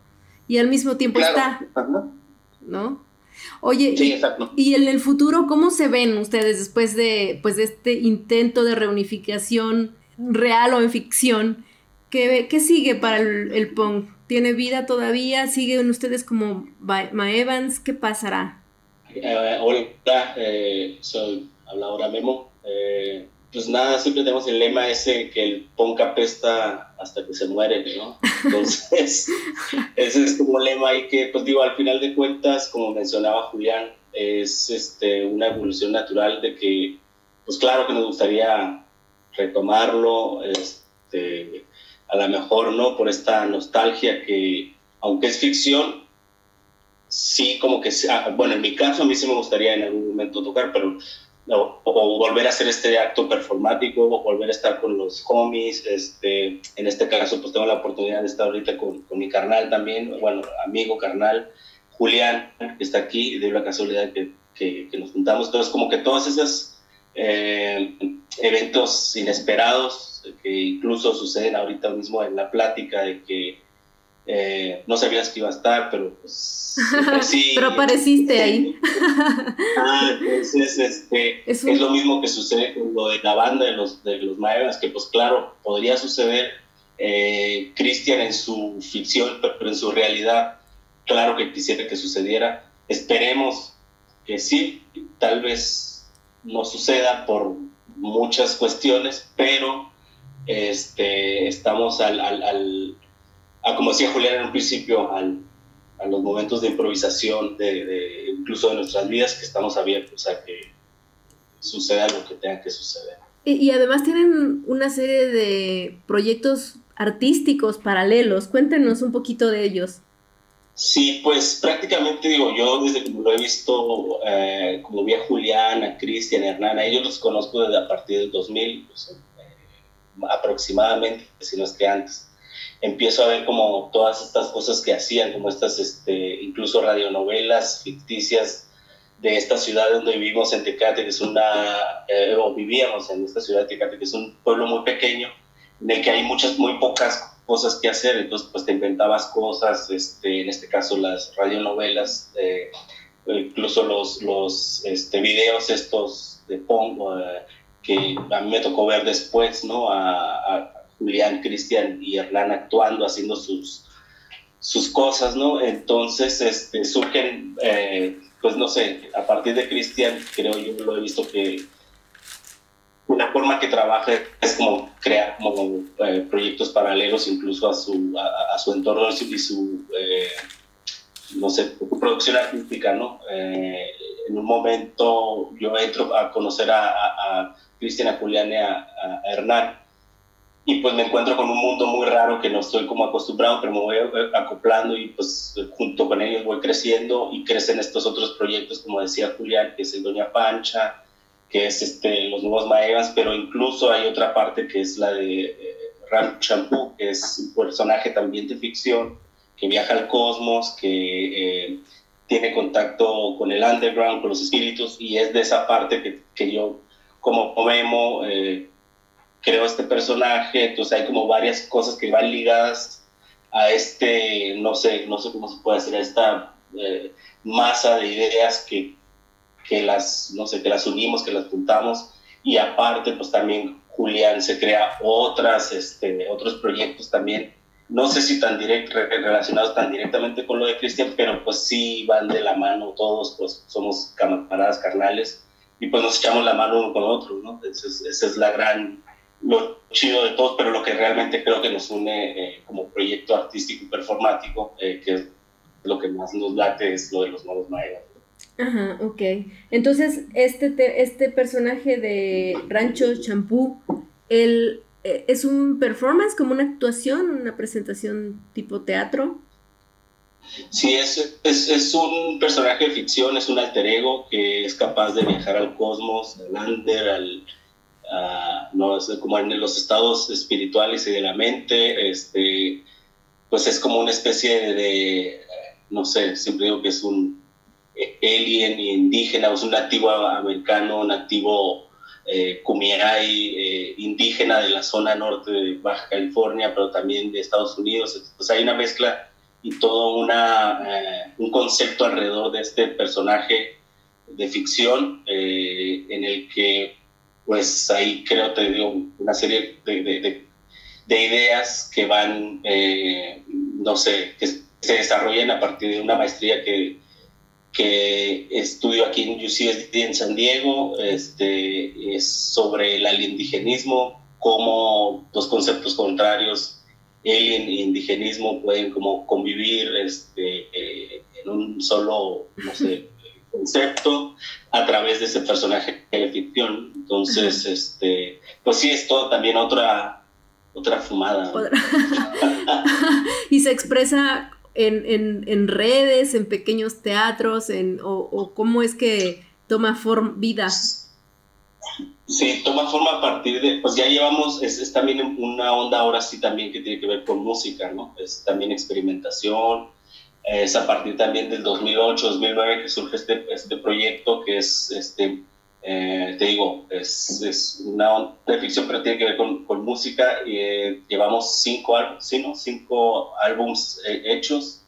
y al mismo tiempo claro. está... ¿no? Oye, sí, exacto. y, y en el futuro, ¿cómo se ven ustedes después de, pues, de este intento de reunificación real o en ficción? ¿Qué, qué sigue para el, el, punk? ¿Tiene vida todavía? ¿Siguen ustedes como Maevans? ¿Qué pasará? Eh, hola, eh, soy, habla ahora Memo. Eh, pues nada, siempre tenemos el lema ese que el punk apesta hasta que se muere, ¿no? Entonces, ese es como un lema ahí que, pues digo, al final de cuentas, como mencionaba Julián, es este, una evolución natural de que, pues claro que nos gustaría retomarlo, este, a lo mejor, ¿no? Por esta nostalgia que, aunque es ficción, sí como que, bueno, en mi caso a mí sí me gustaría en algún momento tocar, pero o, volver a hacer este acto performático, o volver a estar con los homies, este, en este caso pues tengo la oportunidad de estar ahorita con, con mi carnal también, bueno, amigo, carnal, Julián, que está aquí, de la casualidad que, que, nos juntamos, entonces como que todos esos eh, eventos inesperados que incluso suceden ahorita mismo en la plática de que eh, no sabías que iba a estar, pero pues sí. pero apareciste ahí. ah, entonces este, es, lo mismo que sucede con lo de la banda de los, de los Maevas, que pues claro, podría suceder eh, Cristian en su ficción, pero en su realidad, claro que quisiera que sucediera. Esperemos que sí, tal vez no suceda por muchas cuestiones, pero este, estamos al, al a, como decía Julián en un principio, al, a los momentos de improvisación, de, incluso de nuestras vidas, que estamos abiertos a que suceda lo que tenga que suceder. Y, además tienen una serie de proyectos artísticos paralelos. Cuéntenos un poquito de ellos. Sí, pues prácticamente digo, yo desde que lo he visto, eh, como vi a Julián, a Cristian, a Hernán, a ellos los conozco desde a partir del 2000, pues, eh, aproximadamente, si no es que antes. Empiezo a ver como todas estas cosas que hacían, como estas, este, incluso radionovelas ficticias de esta ciudad donde vivimos en Tecate, que es una, eh, o vivíamos en esta ciudad de Tecate, que es un pueblo muy pequeño, en el que hay muchas, muy pocas cosas que hacer, entonces pues te inventabas cosas, este, en este caso las radionovelas, eh, incluso los, los este, videos estos de Pongo, eh, que a mí me tocó ver después, ¿no? a, Julián, Cristian y Hernán actuando, haciendo sus, sus cosas, ¿no? Entonces este, surgen, eh, pues no sé, a partir de Cristian, creo yo lo he visto que una forma que trabaja es como crear como, eh, proyectos paralelos incluso a su, a, su entorno y su, eh, no sé, producción artística, ¿no? en un momento yo entro a conocer a, a, Cristian, a Julián y a, a Hernán y pues me encuentro con un mundo muy raro que no estoy como acostumbrado, pero me voy acoplando y pues junto con ellos voy creciendo y crecen estos otros proyectos, como decía Julián, que es el Doña Pancha, que es este, los nuevos Maevas, pero incluso hay otra parte que es la de eh, Ram que es un personaje también de ficción, que viaja al cosmos, que eh, tiene contacto con el underground, con los espíritus, y es de esa parte que, que yo como Memo... Eh, creo este personaje, entonces hay como varias cosas que van ligadas a este, no sé, no sé cómo se puede decir, a esta eh, masa de ideas que, que las, no sé, que las unimos, que las juntamos, y aparte, pues también Julián se crea otras, este, otros proyectos también, no sé si tan direct, relacionados tan directamente con lo de Cristian, pero pues sí van de la mano todos, pues somos camaradas carnales, y pues nos echamos la mano uno con otro, ¿no? Esa es, la gran lo chido de todos, pero lo que realmente creo que nos une eh, como proyecto artístico y performático, eh, que es lo que más nos late, es lo de los nuevos mayas. Ajá, ok. Entonces, este, este personaje de Rancho Champú, él eh, es un performance, como una actuación, una presentación tipo teatro. Sí, es, es, es, un personaje de ficción, es un alter ego que es capaz de viajar al cosmos, al under, al, no, como en los estados espirituales y de la mente, este, pues es como una especie de, no sé, siempre digo que es un alien indígena, es un nativo americano, un nativo eh, eh, indígena de la zona norte de Baja California, pero también de Estados Unidos. Pues hay una mezcla y todo una, eh, un concepto alrededor de este personaje de ficción eh, en el que pues ahí creo, te digo, una serie de, ideas que van, eh, no sé, que se desarrollan a partir de una maestría que, que estudio aquí en UCSD en San Diego, este, es sobre el alienígenismo, cómo los conceptos contrarios, alien e indigenismo, pueden como convivir este, eh, en un solo, no sé, concepto a través de ese personaje de ficción. Entonces, este, pues sí, es todo también otra, otra fumada. y se expresa en, en, redes, en pequeños teatros, en, o, cómo es que toma forma, vida. Sí, toma forma a partir de, pues ya llevamos, es, es, también una onda ahora sí también que tiene que ver con música, ¿no? Es también experimentación, es a partir también del 2008, 2009 que surge este, este proyecto que es, este, eh, te digo, es, es, una onda de ficción, pero tiene que ver con, con música. Eh, llevamos cinco, ¿sí, no? cinco álbums eh, hechos.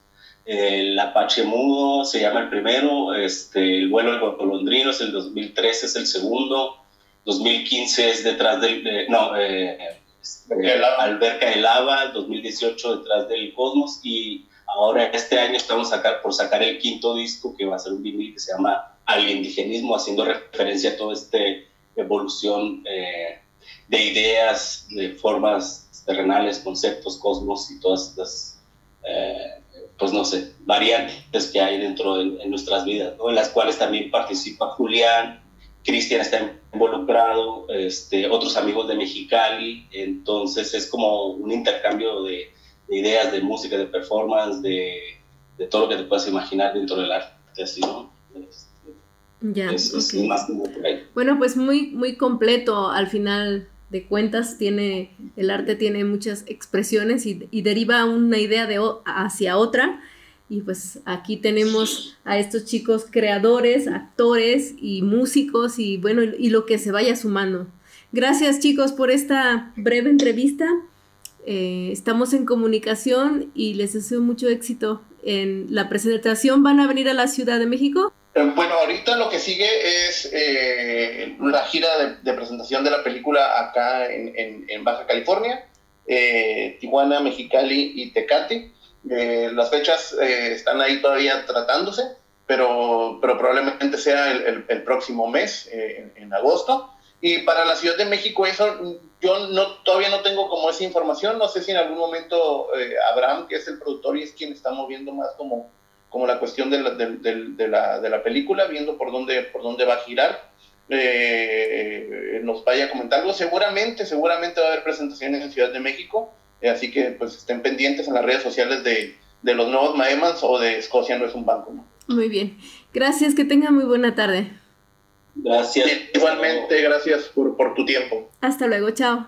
El Apache Mudo se llama el primero, este, El vuelo del golondrino es el 2013, es el segundo. 2015 es detrás del, no, eh, eh, Alberca de Lava, 2018 detrás del Cosmos y ahora este año estamos sacar, por sacar el quinto disco que va a ser un vinil que se llama Aliendigenismo, haciendo referencia a toda esta evolución eh, de ideas, de formas terrenales, conceptos, cosmos y todas estas, eh, pues no sé, variantes que hay dentro de nuestras vidas, ¿no? en las cuales también participa Julián, Cristian está involucrado, este, otros amigos de Mexicali, entonces es como un intercambio de, de ideas, de música, de performance, de, de, todo lo que te puedas imaginar dentro del arte, así, ¿no? Ya, es, es okay. más como por ahí. Bueno, pues muy, muy completo al final de cuentas, tiene, el arte tiene muchas expresiones y, y deriva una idea de, hacia otra. Y pues aquí tenemos a estos chicos creadores, actores y músicos y bueno, y lo que se vaya sumando. Gracias chicos por esta breve entrevista. Eh, estamos en comunicación y les deseo mucho éxito en la presentación. ¿Van a venir a la Ciudad de México? Bueno, ahorita lo que sigue es eh, la gira de, presentación de la película acá en, Baja California, eh, Tijuana, Mexicali y Tecate. Eh, las fechas eh, están ahí todavía tratándose, pero, probablemente sea el, próximo mes, eh, en, agosto. Y para la Ciudad de México, eso yo todavía no tengo como esa información. No sé si en algún momento eh, Abraham, que es el productor y es quien está moviendo más como, como la cuestión de la, de, de, de la, de la película, viendo por dónde, por dónde va a girar. Eh, nos vaya a comentar algo. Seguramente, seguramente va a haber presentaciones en Ciudad de México. Eh, así que pues estén pendientes en las redes sociales de, de los nuevos Maemans o de Escocia no es un banco. ¿no? Muy bien. Gracias, que tengan muy buena tarde. Gracias. Igualmente, gracias por, por tu tiempo. Hasta luego, chao.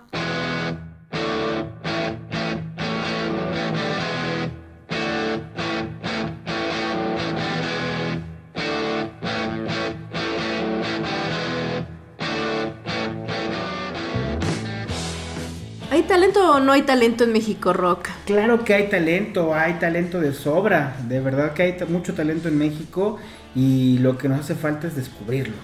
Talento o no hay talento en México Rock? Claro que hay talento, hay talento de sobra, de verdad que hay mucho talento en México y lo que nos hace falta es descubrirlo,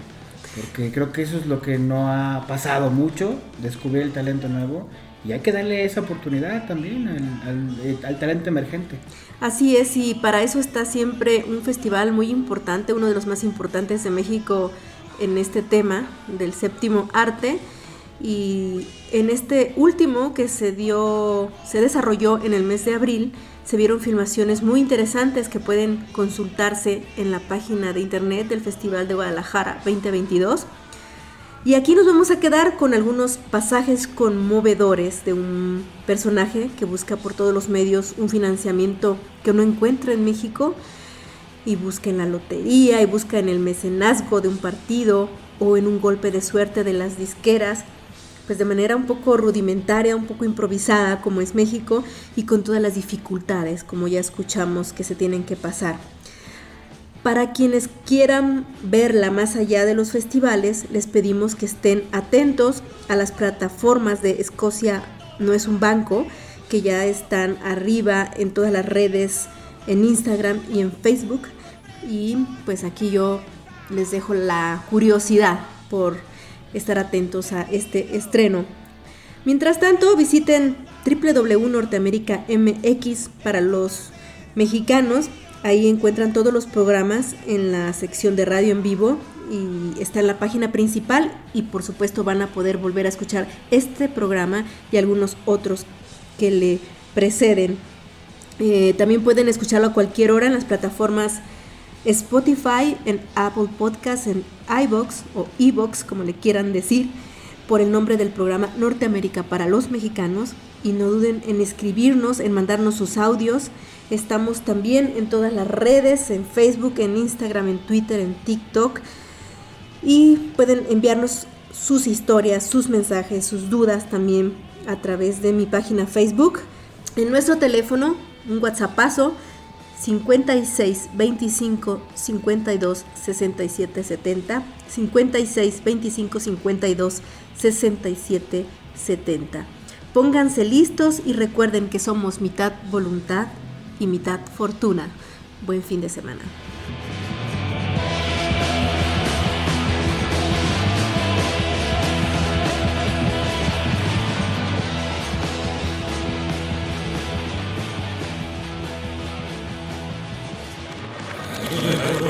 porque creo que eso es lo que no ha pasado mucho, descubrir el talento nuevo y hay que darle esa oportunidad también al, al, al talento emergente. Así es, y para eso está siempre un festival muy importante, uno de los más importantes de México en este tema del séptimo arte y en este último que se dio se desarrolló en el mes de abril se vieron filmaciones muy interesantes que pueden consultarse en la página de internet del Festival de Guadalajara 2022 y aquí nos vamos a quedar con algunos pasajes conmovedores de un personaje que busca por todos los medios un financiamiento que no encuentra en México y busca en la lotería y busca en el mecenazgo de un partido o en un golpe de suerte de las disqueras pues de manera un poco rudimentaria, un poco improvisada como es México y con todas las dificultades como ya escuchamos que se tienen que pasar. Para quienes quieran verla más allá de los festivales, les pedimos que estén atentos a las plataformas de Escocia no es un banco, que ya están arriba en todas las redes, en Instagram y en Facebook. Y pues aquí yo les dejo la curiosidad por estar atentos a este estreno. Mientras tanto, visiten www.norteamerica MX para los mexicanos. Ahí encuentran todos los programas en la sección de radio en vivo y está en la página principal y por supuesto van a poder volver a escuchar este programa y algunos otros que le preceden. Eh, también pueden escucharlo a cualquier hora en las plataformas Spotify, en Apple Podcasts, en iBox o eBox, como le quieran decir, por el nombre del programa Norteamérica para los mexicanos. Y no duden en escribirnos, en mandarnos sus audios. Estamos también en todas las redes, en Facebook, en Instagram, en Twitter, en TikTok. Y pueden enviarnos sus historias, sus mensajes, sus dudas también a través de mi página Facebook. En nuestro teléfono, un WhatsAppazo 56 25 52 67 70 56 25 52 67 70. Pónganse listos y recuerden que somos mitad voluntad y mitad fortuna. Buen fin de semana.